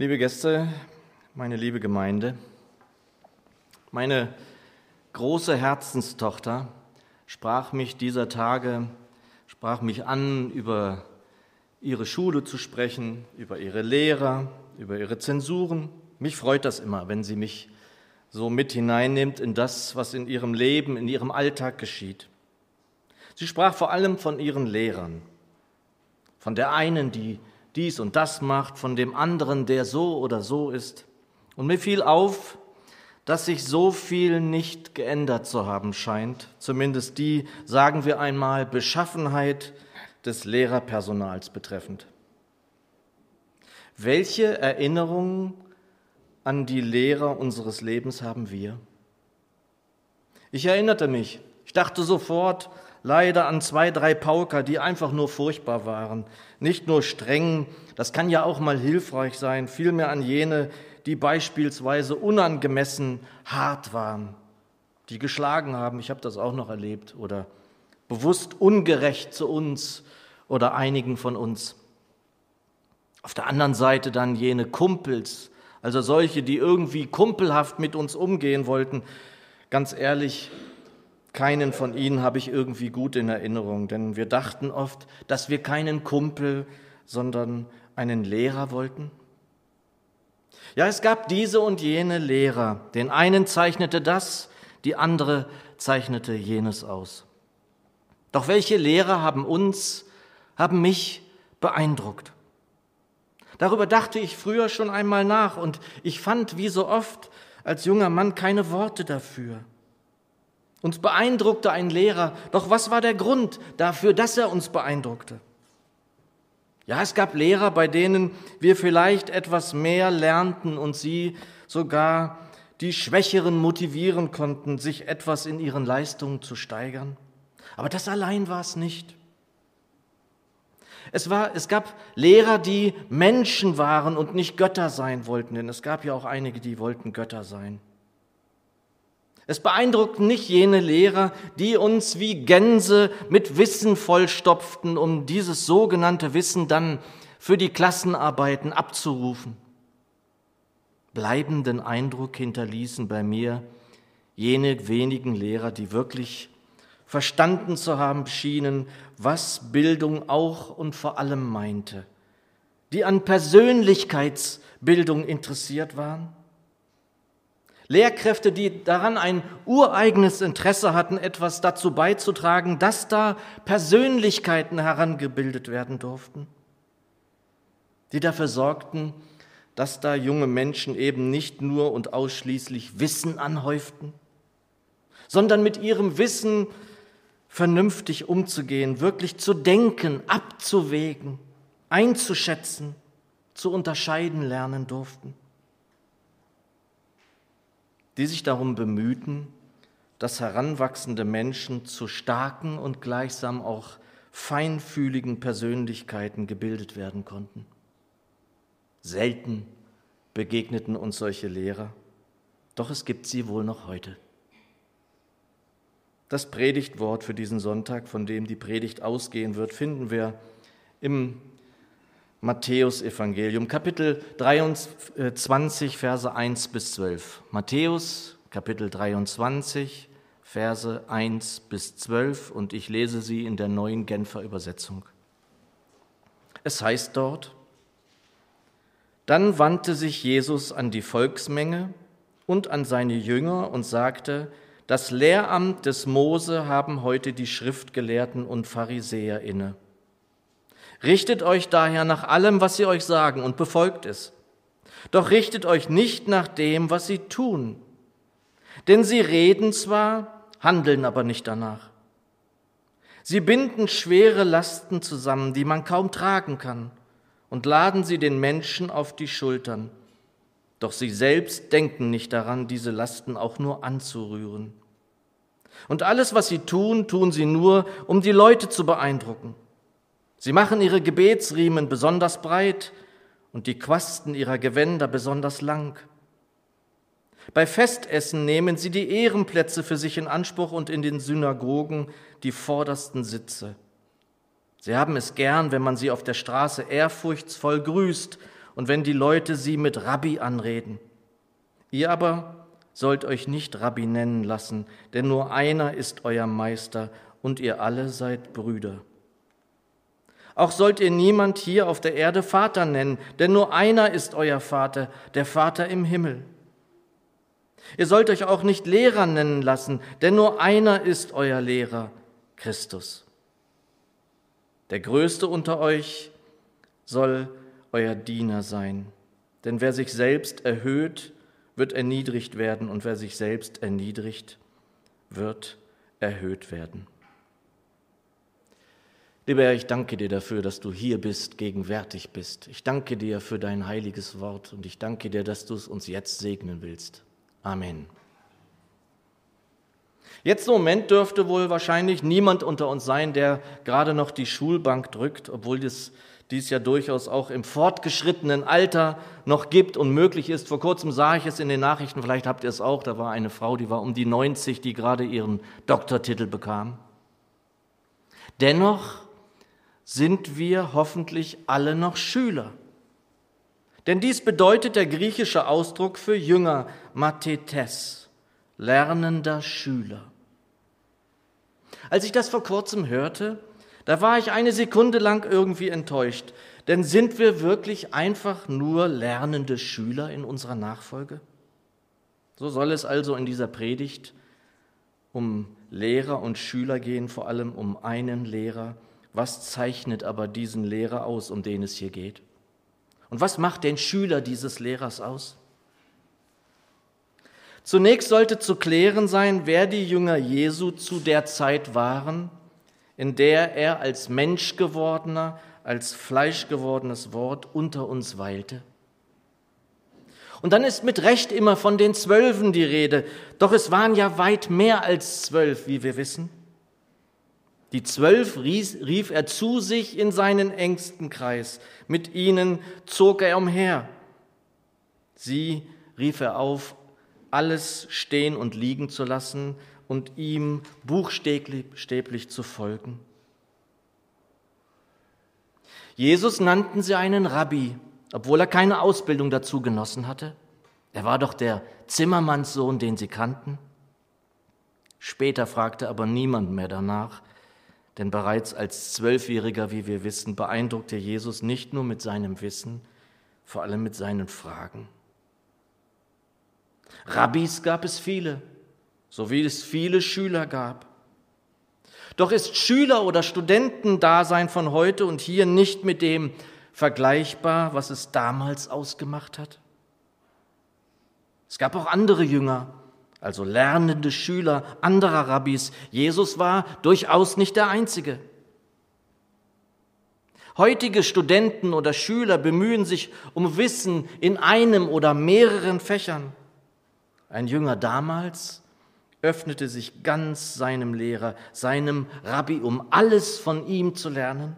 Liebe Gäste, meine liebe Gemeinde, meine große Herzenstochter sprach mich dieser Tage, sprach mich an, über ihre Schule zu sprechen, über ihre Lehrer, über ihre Zensuren. Mich freut das immer, wenn sie mich so mit hineinnimmt in das, was in ihrem Leben, in ihrem Alltag geschieht. Sie sprach vor allem von ihren Lehrern, von der einen, die dies und das macht, von dem anderen, der so oder so ist. Und mir fiel auf, dass sich so viel nicht geändert zu haben scheint, zumindest die, sagen wir einmal, Beschaffenheit des Lehrerpersonals betreffend. Welche Erinnerungen an die Lehrer unseres Lebens haben wir? Ich erinnerte mich, ich dachte sofort leider an zwei, drei Pauker, die einfach nur furchtbar waren. Nicht nur streng, das kann ja auch mal hilfreich sein, vielmehr an jene, die beispielsweise unangemessen hart waren, die geschlagen haben, ich habe das auch noch erlebt, oder bewusst ungerecht zu uns oder einigen von uns. Auf der anderen Seite dann jene Kumpels, also solche, die irgendwie kumpelhaft mit uns umgehen wollten. Ganz ehrlich, keinen von ihnen habe ich irgendwie gut in Erinnerung, denn wir dachten oft, dass wir keinen Kumpel, sondern einen Lehrer wollten. Ja, es gab diese und jene Lehrer. Den einen zeichnete das, die andere zeichnete jenes aus. Doch welche Lehrer haben uns, haben mich beeindruckt? Darüber dachte ich früher schon einmal nach und ich fand wie so oft als junger Mann keine Worte dafür. Uns beeindruckte ein Lehrer, doch was war der Grund dafür, dass er uns beeindruckte? Ja, es gab Lehrer, bei denen wir vielleicht etwas mehr lernten und sie sogar die Schwächeren motivieren konnten, sich etwas in ihren Leistungen zu steigern. Aber das allein war es nicht. Es, war, es gab Lehrer, die Menschen waren und nicht Götter sein wollten, denn es gab ja auch einige, die wollten Götter sein. Es beeindruckt nicht jene Lehrer, die uns wie Gänse mit Wissen vollstopften, um dieses sogenannte Wissen dann für die Klassenarbeiten abzurufen. Bleibenden Eindruck hinterließen bei mir jene wenigen Lehrer, die wirklich verstanden zu haben schienen, was Bildung auch und vor allem meinte, die an Persönlichkeitsbildung interessiert waren Lehrkräfte, die daran ein ureigenes Interesse hatten, etwas dazu beizutragen, dass da Persönlichkeiten herangebildet werden durften, die dafür sorgten, dass da junge Menschen eben nicht nur und ausschließlich Wissen anhäuften, sondern mit ihrem Wissen vernünftig umzugehen, wirklich zu denken, abzuwägen, einzuschätzen, zu unterscheiden lernen durften die sich darum bemühten, dass heranwachsende Menschen zu starken und gleichsam auch feinfühligen Persönlichkeiten gebildet werden konnten. Selten begegneten uns solche Lehrer, doch es gibt sie wohl noch heute. Das Predigtwort für diesen Sonntag, von dem die Predigt ausgehen wird, finden wir im Matthäus Evangelium, Kapitel 23, Verse 1 bis 12. Matthäus, Kapitel 23, Verse 1 bis 12 und ich lese sie in der neuen Genfer Übersetzung. Es heißt dort, dann wandte sich Jesus an die Volksmenge und an seine Jünger und sagte, das Lehramt des Mose haben heute die Schriftgelehrten und Pharisäer inne. Richtet euch daher nach allem, was sie euch sagen, und befolgt es. Doch richtet euch nicht nach dem, was sie tun. Denn sie reden zwar, handeln aber nicht danach. Sie binden schwere Lasten zusammen, die man kaum tragen kann, und laden sie den Menschen auf die Schultern. Doch sie selbst denken nicht daran, diese Lasten auch nur anzurühren. Und alles, was sie tun, tun sie nur, um die Leute zu beeindrucken. Sie machen ihre Gebetsriemen besonders breit und die Quasten ihrer Gewänder besonders lang. Bei Festessen nehmen sie die Ehrenplätze für sich in Anspruch und in den Synagogen die vordersten Sitze. Sie haben es gern, wenn man sie auf der Straße ehrfurchtsvoll grüßt und wenn die Leute sie mit Rabbi anreden. Ihr aber sollt euch nicht Rabbi nennen lassen, denn nur einer ist euer Meister und ihr alle seid Brüder. Auch sollt ihr niemand hier auf der Erde Vater nennen, denn nur einer ist euer Vater, der Vater im Himmel. Ihr sollt euch auch nicht Lehrer nennen lassen, denn nur einer ist euer Lehrer, Christus. Der Größte unter euch soll euer Diener sein. Denn wer sich selbst erhöht, wird erniedrigt werden, und wer sich selbst erniedrigt, wird erhöht werden. Lieber Herr, ich danke dir dafür, dass du hier bist, gegenwärtig bist. Ich danke dir für dein heiliges Wort und ich danke dir, dass du es uns jetzt segnen willst. Amen. Jetzt im Moment dürfte wohl wahrscheinlich niemand unter uns sein, der gerade noch die Schulbank drückt, obwohl das dies ja durchaus auch im fortgeschrittenen Alter noch gibt und möglich ist. Vor kurzem sah ich es in den Nachrichten, vielleicht habt ihr es auch, da war eine Frau, die war um die 90, die gerade ihren Doktortitel bekam. Dennoch sind wir hoffentlich alle noch Schüler. Denn dies bedeutet der griechische Ausdruck für Jünger, Mathetes, lernender Schüler. Als ich das vor kurzem hörte, da war ich eine Sekunde lang irgendwie enttäuscht. Denn sind wir wirklich einfach nur lernende Schüler in unserer Nachfolge? So soll es also in dieser Predigt um Lehrer und Schüler gehen, vor allem um einen Lehrer. Was zeichnet aber diesen Lehrer aus, um den es hier geht? Und was macht den Schüler dieses Lehrers aus? Zunächst sollte zu klären sein, wer die Jünger Jesu zu der Zeit waren in der er als Mensch gewordener, als Fleisch gewordenes Wort unter uns weilte. Und dann ist mit Recht immer von den Zwölfen die Rede, doch es waren ja weit mehr als zwölf, wie wir wissen. Die Zwölf rief er zu sich in seinen engsten Kreis, mit ihnen zog er umher. Sie rief er auf, alles stehen und liegen zu lassen und ihm buchstäblich zu folgen. Jesus nannten sie einen Rabbi, obwohl er keine Ausbildung dazu genossen hatte. Er war doch der Zimmermannssohn, den sie kannten. Später fragte aber niemand mehr danach, denn bereits als Zwölfjähriger, wie wir wissen, beeindruckte Jesus nicht nur mit seinem Wissen, vor allem mit seinen Fragen. Rabbis gab es viele, so wie es viele Schüler gab. Doch ist Schüler- oder Studentendasein von heute und hier nicht mit dem vergleichbar, was es damals ausgemacht hat? Es gab auch andere Jünger, also lernende Schüler anderer Rabbis. Jesus war durchaus nicht der Einzige. Heutige Studenten oder Schüler bemühen sich um Wissen in einem oder mehreren Fächern. Ein Jünger damals öffnete sich ganz seinem Lehrer, seinem Rabbi, um alles von ihm zu lernen?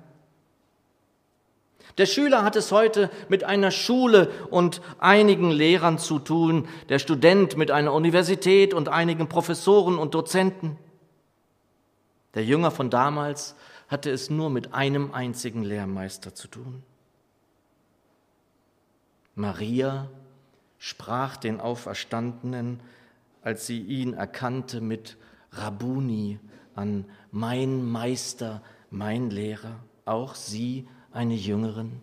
Der Schüler hat es heute mit einer Schule und einigen Lehrern zu tun, der Student mit einer Universität und einigen Professoren und Dozenten. Der Jünger von damals hatte es nur mit einem einzigen Lehrmeister zu tun. Maria sprach den Auferstandenen als sie ihn erkannte mit Rabuni an, mein Meister, mein Lehrer, auch sie eine Jüngerin.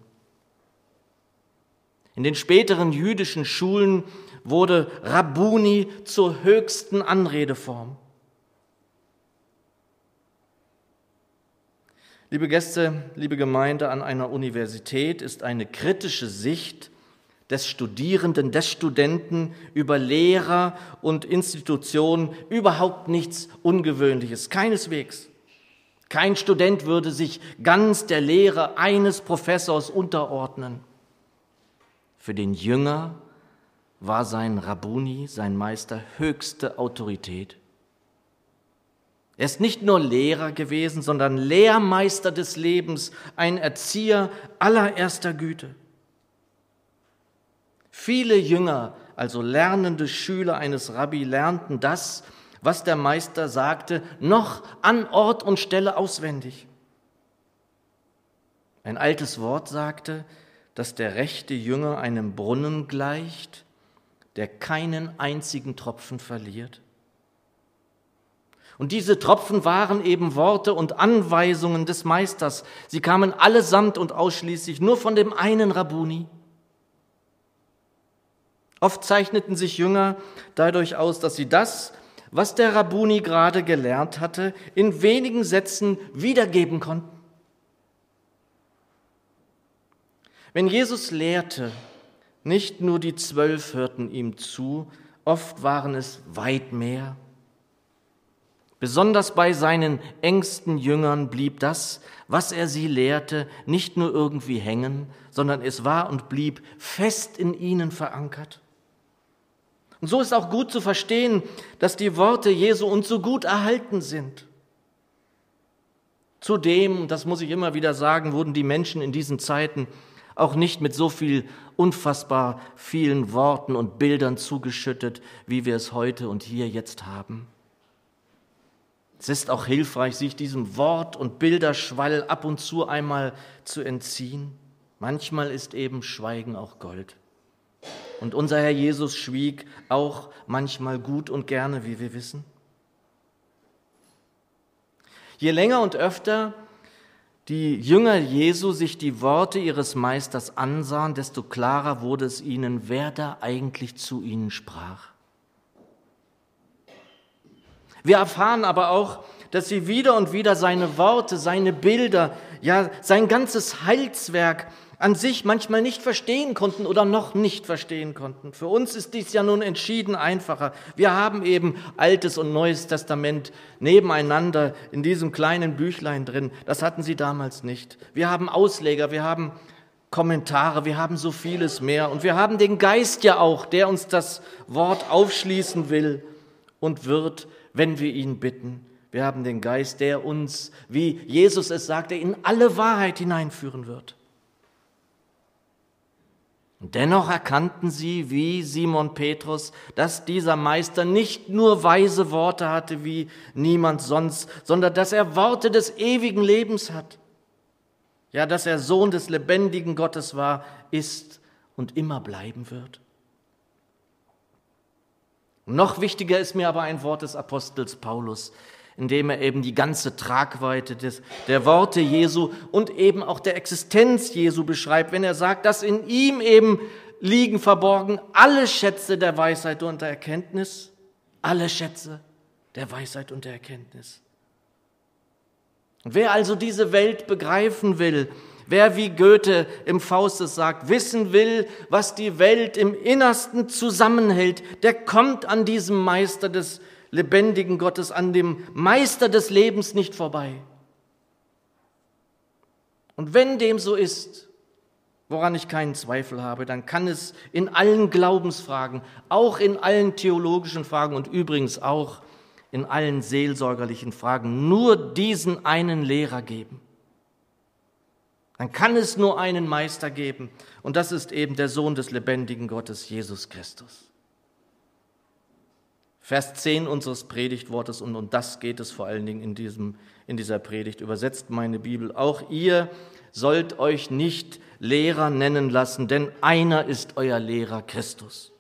In den späteren jüdischen Schulen wurde Rabuni zur höchsten Anredeform. Liebe Gäste, liebe Gemeinde, an einer Universität ist eine kritische Sicht des Studierenden, des Studenten über Lehrer und Institutionen überhaupt nichts Ungewöhnliches, keineswegs. Kein Student würde sich ganz der Lehre eines Professors unterordnen. Für den Jünger war sein Rabuni, sein Meister, höchste Autorität. Er ist nicht nur Lehrer gewesen, sondern Lehrmeister des Lebens, ein Erzieher allererster Güte. Viele Jünger, also lernende Schüler eines Rabbi, lernten das, was der Meister sagte, noch an Ort und Stelle auswendig. Ein altes Wort sagte, dass der rechte Jünger einem Brunnen gleicht, der keinen einzigen Tropfen verliert? Und diese Tropfen waren eben Worte und Anweisungen des Meisters. Sie kamen allesamt und ausschließlich nur von dem einen Rabuni. Oft zeichneten sich Jünger dadurch aus, dass sie das, was der Rabuni gerade gelernt hatte, in wenigen Sätzen wiedergeben konnten. Wenn Jesus lehrte, nicht nur die Zwölf hörten ihm zu, oft waren es weit mehr. Besonders bei seinen engsten Jüngern blieb das, was er sie lehrte, nicht nur irgendwie hängen, sondern es war und blieb fest in ihnen verankert. Und so ist auch gut zu verstehen, dass die Worte Jesu uns so gut erhalten sind. Zudem, das muss ich immer wieder sagen, wurden die Menschen in diesen Zeiten auch nicht mit so viel unfassbar vielen Worten und Bildern zugeschüttet, wie wir es heute und hier jetzt haben. Es ist auch hilfreich, sich diesem Wort- und Bilderschwall ab und zu einmal zu entziehen. Manchmal ist eben Schweigen auch Gold. Und unser Herr Jesus schwieg auch manchmal gut und gerne, wie wir wissen. Je länger und öfter die Jünger Jesu sich die Worte ihres Meisters ansahen, desto klarer wurde es ihnen, wer da eigentlich zu ihnen sprach. Wir erfahren aber auch, dass sie wieder und wieder seine Worte, seine Bilder, ja sein ganzes Heilswerk an sich manchmal nicht verstehen konnten oder noch nicht verstehen konnten. Für uns ist dies ja nun entschieden einfacher. Wir haben eben Altes und Neues Testament nebeneinander in diesem kleinen Büchlein drin. Das hatten sie damals nicht. Wir haben Ausleger, wir haben Kommentare, wir haben so vieles mehr. Und wir haben den Geist ja auch, der uns das Wort aufschließen will und wird, wenn wir ihn bitten. Wir haben den Geist, der uns, wie Jesus es sagte, in alle Wahrheit hineinführen wird. Dennoch erkannten sie, wie Simon Petrus, dass dieser Meister nicht nur weise Worte hatte wie niemand sonst, sondern dass er Worte des ewigen Lebens hat. Ja, dass er Sohn des lebendigen Gottes war, ist und immer bleiben wird. Noch wichtiger ist mir aber ein Wort des Apostels Paulus, indem er eben die ganze Tragweite des, der Worte Jesu und eben auch der Existenz Jesu beschreibt, wenn er sagt, dass in ihm eben liegen verborgen alle Schätze der Weisheit und der Erkenntnis, alle Schätze der Weisheit und der Erkenntnis. Wer also diese Welt begreifen will, wer wie Goethe im Faustus sagt, wissen will, was die Welt im Innersten zusammenhält, der kommt an diesem Meister des lebendigen Gottes, an dem Meister des Lebens nicht vorbei. Und wenn dem so ist, woran ich keinen Zweifel habe, dann kann es in allen Glaubensfragen, auch in allen theologischen Fragen und übrigens auch in allen seelsorgerlichen Fragen nur diesen einen Lehrer geben. Dann kann es nur einen Meister geben und das ist eben der Sohn des lebendigen Gottes, Jesus Christus. Vers 10 unseres Predigtwortes und um das geht es vor allen Dingen in, diesem, in dieser Predigt. Übersetzt meine Bibel. Auch ihr sollt euch nicht Lehrer nennen lassen, denn einer ist euer Lehrer Christus.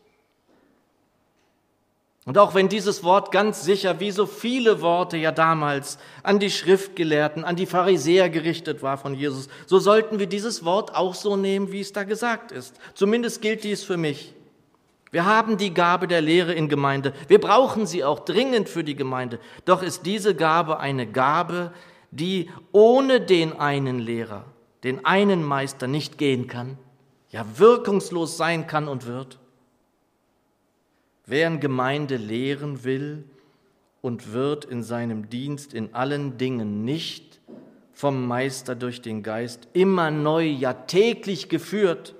Und auch wenn dieses Wort ganz sicher, wie so viele Worte ja damals an die Schriftgelehrten, an die Pharisäer gerichtet war von Jesus, so sollten wir dieses Wort auch so nehmen, wie es da gesagt ist. Zumindest gilt dies für mich. Wir haben die Gabe der Lehre in Gemeinde. Wir brauchen sie auch dringend für die Gemeinde. Doch ist diese Gabe eine Gabe, die ohne den einen Lehrer, den einen Meister nicht gehen kann, ja wirkungslos sein kann und wird. Wer in Gemeinde lehren will und wird in seinem Dienst in allen Dingen nicht vom Meister durch den Geist immer neu, ja täglich geführt,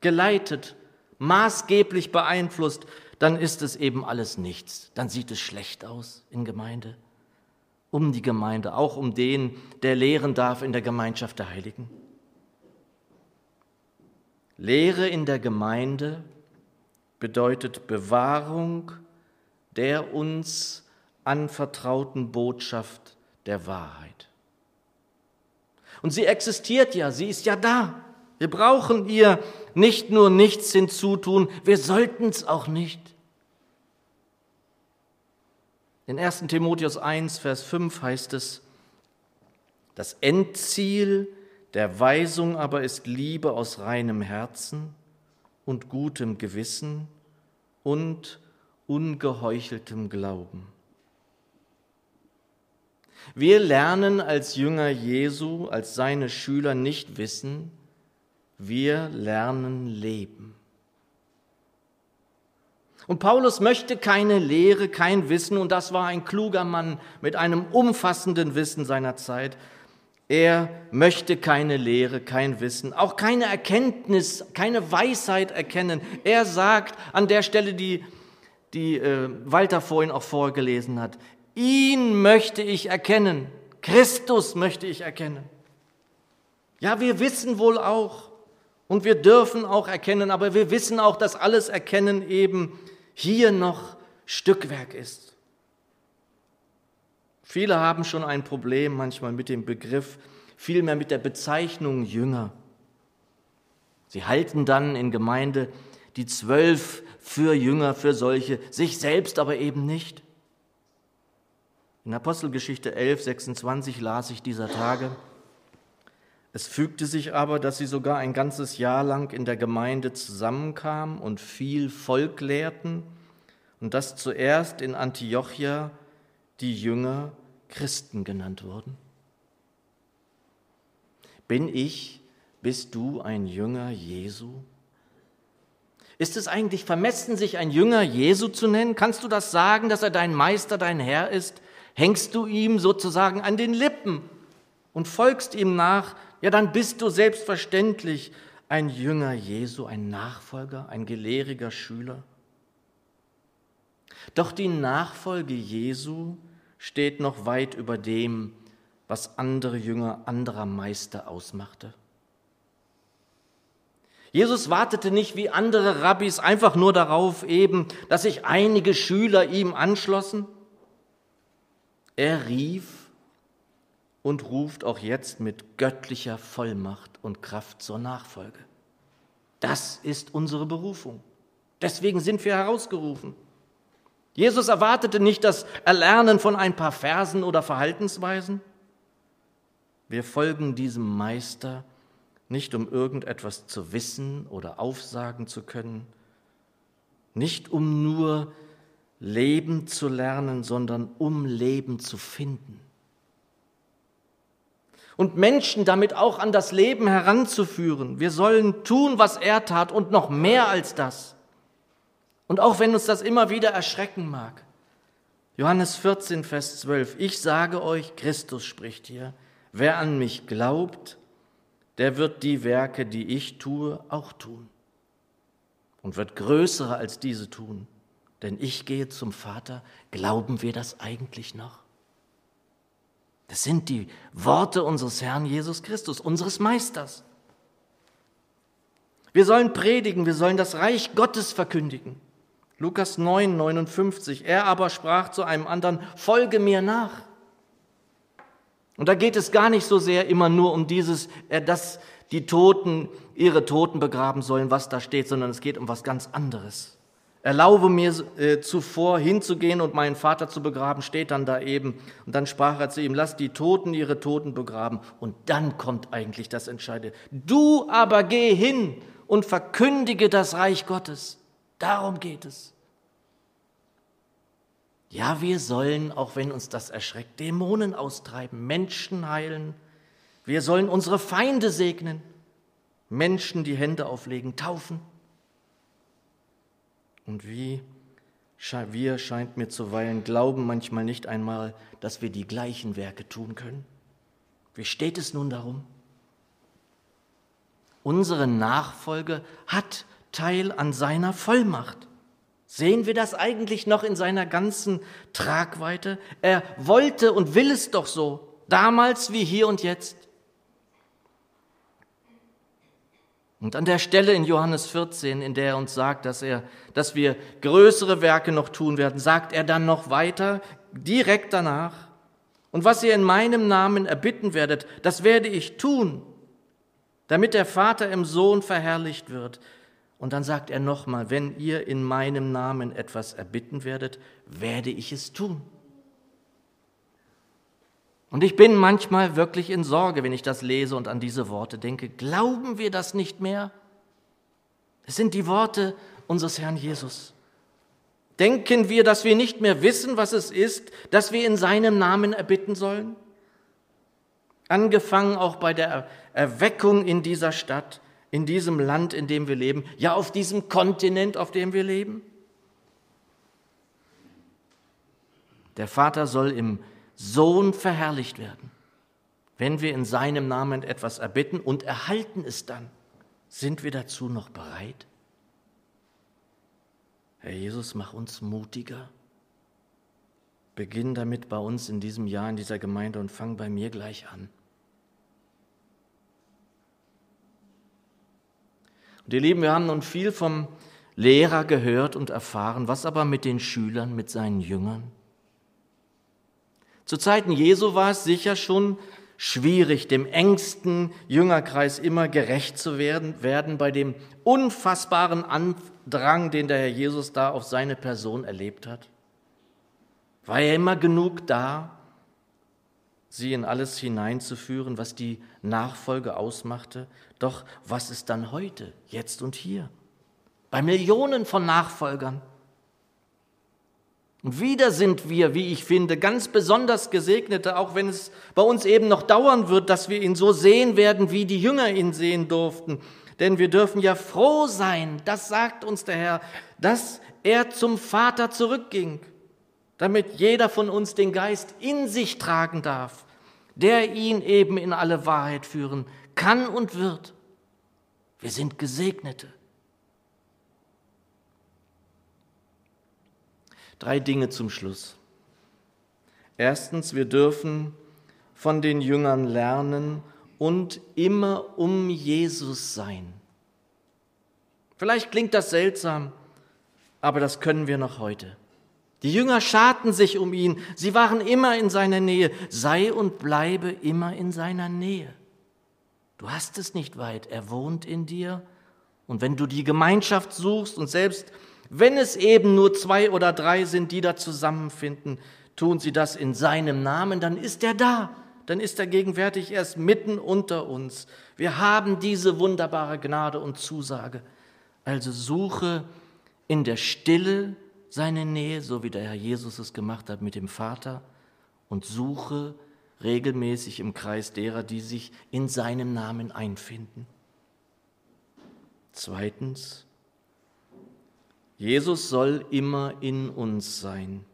geleitet, maßgeblich beeinflusst, dann ist es eben alles nichts. Dann sieht es schlecht aus in Gemeinde, um die Gemeinde, auch um den, der lehren darf in der Gemeinschaft der Heiligen. Lehre in der Gemeinde bedeutet Bewahrung der uns anvertrauten Botschaft der Wahrheit. Und sie existiert ja, sie ist ja da. Wir brauchen ihr nicht nur nichts hinzutun, wir sollten es auch nicht. In 1. Timotheus 1, Vers 5 heißt es, das Endziel der Weisung aber ist Liebe aus reinem Herzen und gutem Gewissen und ungeheucheltem Glauben. Wir lernen als Jünger Jesu, als seine Schüler nicht wissen, wir lernen leben. Und Paulus möchte keine Lehre, kein Wissen, und das war ein kluger Mann mit einem umfassenden Wissen seiner Zeit. Er möchte keine Lehre, kein Wissen, auch keine Erkenntnis, keine Weisheit erkennen. Er sagt an der Stelle, die, die äh, Walter vorhin auch vorgelesen hat, ihn möchte ich erkennen, Christus möchte ich erkennen. Ja, wir wissen wohl auch und wir dürfen auch erkennen, aber wir wissen auch, dass alles Erkennen eben hier noch Stückwerk ist. Viele haben schon ein Problem manchmal mit dem Begriff, vielmehr mit der Bezeichnung Jünger. Sie halten dann in Gemeinde die zwölf für Jünger, für solche, sich selbst aber eben nicht. In Apostelgeschichte 11, 26 las ich dieser Tage, es fügte sich aber, dass sie sogar ein ganzes Jahr lang in der Gemeinde zusammenkamen und viel Volk lehrten und dass zuerst in Antiochia die Jünger Christen genannt wurden. Bin ich, bist du ein Jünger Jesu? Ist es eigentlich vermessen, sich ein Jünger Jesu zu nennen? Kannst du das sagen, dass er dein Meister, dein Herr ist? Hängst du ihm sozusagen an den Lippen und folgst ihm nach ja, dann bist du selbstverständlich ein Jünger Jesu, ein Nachfolger, ein gelehriger Schüler. Doch die Nachfolge Jesu steht noch weit über dem, was andere Jünger anderer Meister ausmachte. Jesus wartete nicht wie andere Rabbis einfach nur darauf eben, dass sich einige Schüler ihm anschlossen. Er rief und ruft auch jetzt mit göttlicher Vollmacht und Kraft zur Nachfolge. Das ist unsere Berufung. Deswegen sind wir herausgerufen. Jesus erwartete nicht das Erlernen von ein paar Versen oder Verhaltensweisen. Wir folgen diesem Meister nicht um irgendetwas zu wissen oder aufsagen zu können, nicht um nur Leben zu lernen, sondern um Leben zu finden und Menschen damit auch an das Leben heranzuführen. Wir sollen tun, was er tat und noch mehr als das. Und auch wenn uns das immer wieder erschrecken mag. Johannes 14, Vers 12. Ich sage euch, Christus spricht hier, wer an mich glaubt, der wird die Werke, die ich tue, auch tun. Und wird größere als diese tun. Denn ich gehe zum Vater. Glauben wir das eigentlich noch? Das sind die Worte unseres Herrn Jesus Christus, unseres Meisters. Wir sollen predigen, wir sollen das Reich Gottes verkündigen. Lukas 9, 59. Er aber sprach zu einem anderen, folge mir nach. Und da geht es gar nicht so sehr immer nur um dieses, äh, dass die Toten ihre Toten begraben sollen, was da steht, sondern es geht um was ganz anderes. Erlaube mir äh, zuvor hinzugehen und meinen Vater zu begraben, steht dann da eben. Und dann sprach er zu ihm, lass die Toten ihre Toten begraben. Und dann kommt eigentlich das Entscheidende. Du aber geh hin und verkündige das Reich Gottes. Darum geht es. Ja, wir sollen, auch wenn uns das erschreckt, Dämonen austreiben, Menschen heilen. Wir sollen unsere Feinde segnen, Menschen die Hände auflegen, taufen. Und wie wir scheint mir zuweilen glauben manchmal nicht einmal, dass wir die gleichen Werke tun können. Wie steht es nun darum? Unsere Nachfolge hat Teil an seiner Vollmacht. Sehen wir das eigentlich noch in seiner ganzen Tragweite? Er wollte und will es doch so, damals wie hier und jetzt. Und an der Stelle in Johannes 14, in der er uns sagt, dass, er, dass wir größere Werke noch tun werden, sagt er dann noch weiter, direkt danach, und was ihr in meinem Namen erbitten werdet, das werde ich tun, damit der Vater im Sohn verherrlicht wird. Und dann sagt er nochmal, wenn ihr in meinem Namen etwas erbitten werdet, werde ich es tun. Und ich bin manchmal wirklich in Sorge, wenn ich das lese und an diese Worte denke. Glauben wir das nicht mehr? Es sind die Worte unseres Herrn Jesus. Denken wir, dass wir nicht mehr wissen, was es ist, dass wir in seinem Namen erbitten sollen? Angefangen auch bei der Erweckung in dieser Stadt, in diesem Land, in dem wir leben, ja auf diesem Kontinent, auf dem wir leben. Der Vater soll im Sohn verherrlicht werden. Wenn wir in seinem Namen etwas erbitten und erhalten es dann, sind wir dazu noch bereit? Herr Jesus, mach uns mutiger. Beginn damit bei uns in diesem Jahr in dieser Gemeinde und fang bei mir gleich an. Und ihr Lieben, wir haben nun viel vom Lehrer gehört und erfahren, was aber mit den Schülern, mit seinen Jüngern? Zu Zeiten Jesu war es sicher schon schwierig, dem engsten Jüngerkreis immer gerecht zu werden, werden bei dem unfassbaren Andrang, den der Herr Jesus da auf seine Person erlebt hat. War er immer genug da, sie in alles hineinzuführen, was die Nachfolge ausmachte. Doch was ist dann heute, jetzt und hier? Bei Millionen von Nachfolgern. Und wieder sind wir, wie ich finde, ganz besonders Gesegnete, auch wenn es bei uns eben noch dauern wird, dass wir ihn so sehen werden, wie die Jünger ihn sehen durften. Denn wir dürfen ja froh sein, das sagt uns der Herr, dass er zum Vater zurückging damit jeder von uns den Geist in sich tragen darf, der ihn eben in alle Wahrheit führen kann und wird. Wir sind Gesegnete. Drei Dinge zum Schluss. Erstens, wir dürfen von den Jüngern lernen und immer um Jesus sein. Vielleicht klingt das seltsam, aber das können wir noch heute. Die Jünger scharten sich um ihn, sie waren immer in seiner Nähe. Sei und bleibe immer in seiner Nähe. Du hast es nicht weit, er wohnt in dir. Und wenn du die Gemeinschaft suchst und selbst wenn es eben nur zwei oder drei sind, die da zusammenfinden, tun sie das in seinem Namen, dann ist er da, dann ist er gegenwärtig erst mitten unter uns. Wir haben diese wunderbare Gnade und Zusage. Also suche in der Stille seine Nähe, so wie der Herr Jesus es gemacht hat mit dem Vater, und suche regelmäßig im Kreis derer, die sich in seinem Namen einfinden. Zweitens, Jesus soll immer in uns sein.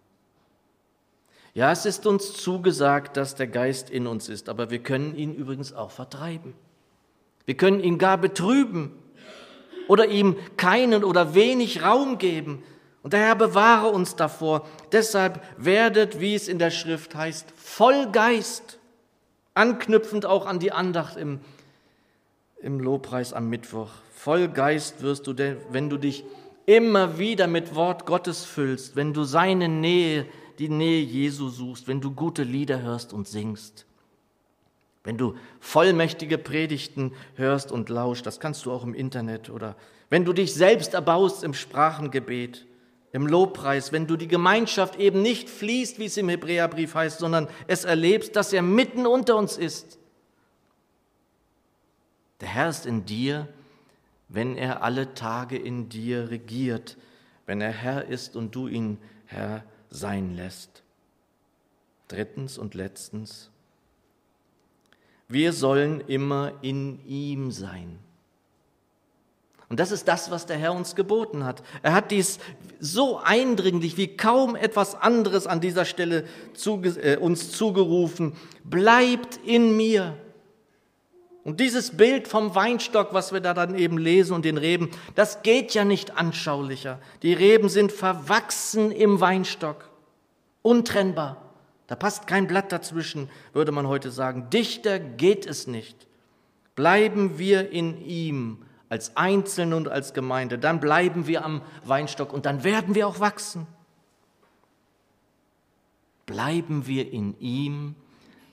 Ja, es ist uns zugesagt, dass der Geist in uns ist, aber wir können ihn übrigens auch vertreiben. Wir können ihn gar betrüben oder ihm keinen oder wenig Raum geben, und der Herr bewahre uns davor. Deshalb werdet, wie es in der Schrift heißt, voll Geist, anknüpfend auch an die Andacht im, im Lobpreis am Mittwoch. Voll Geist wirst du, wenn du dich immer wieder mit Wort Gottes füllst, wenn du seine Nähe, die Nähe Jesu suchst, wenn du gute Lieder hörst und singst, wenn du vollmächtige Predigten hörst und lauscht, das kannst du auch im Internet oder wenn du dich selbst erbaust im Sprachengebet, im Lobpreis, wenn du die Gemeinschaft eben nicht fließt, wie es im Hebräerbrief heißt, sondern es erlebst, dass er mitten unter uns ist. Der Herr ist in dir, wenn er alle Tage in dir regiert, wenn er Herr ist und du ihn Herr sein lässt. Drittens und letztens, wir sollen immer in ihm sein. Und das ist das, was der Herr uns geboten hat. Er hat dies so eindringlich wie kaum etwas anderes an dieser Stelle zuge äh, uns zugerufen. Bleibt in mir. Und dieses Bild vom Weinstock, was wir da dann eben lesen und den Reben, das geht ja nicht anschaulicher. Die Reben sind verwachsen im Weinstock, untrennbar. Da passt kein Blatt dazwischen, würde man heute sagen. Dichter geht es nicht. Bleiben wir in ihm als Einzelne und als Gemeinde, dann bleiben wir am Weinstock und dann werden wir auch wachsen. Bleiben wir in ihm,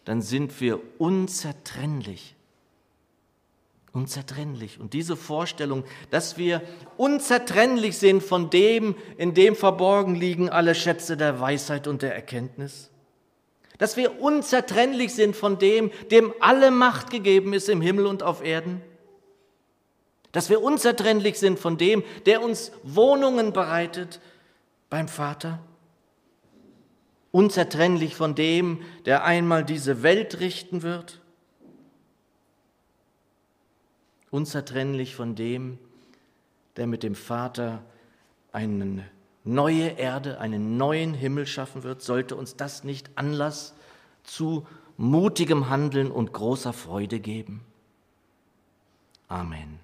dann sind wir unzertrennlich. Unzertrennlich. Und diese Vorstellung, dass wir unzertrennlich sind von dem, in dem verborgen liegen alle Schätze der Weisheit und der Erkenntnis, dass wir unzertrennlich sind von dem, dem alle Macht gegeben ist im Himmel und auf Erden, dass wir unzertrennlich sind von dem, der uns Wohnungen bereitet beim Vater, unzertrennlich von dem, der einmal diese Welt richten wird, unzertrennlich von dem, der mit dem Vater eine neue Erde, einen neuen Himmel schaffen wird, sollte uns das nicht Anlass zu mutigem Handeln und großer Freude geben. Amen.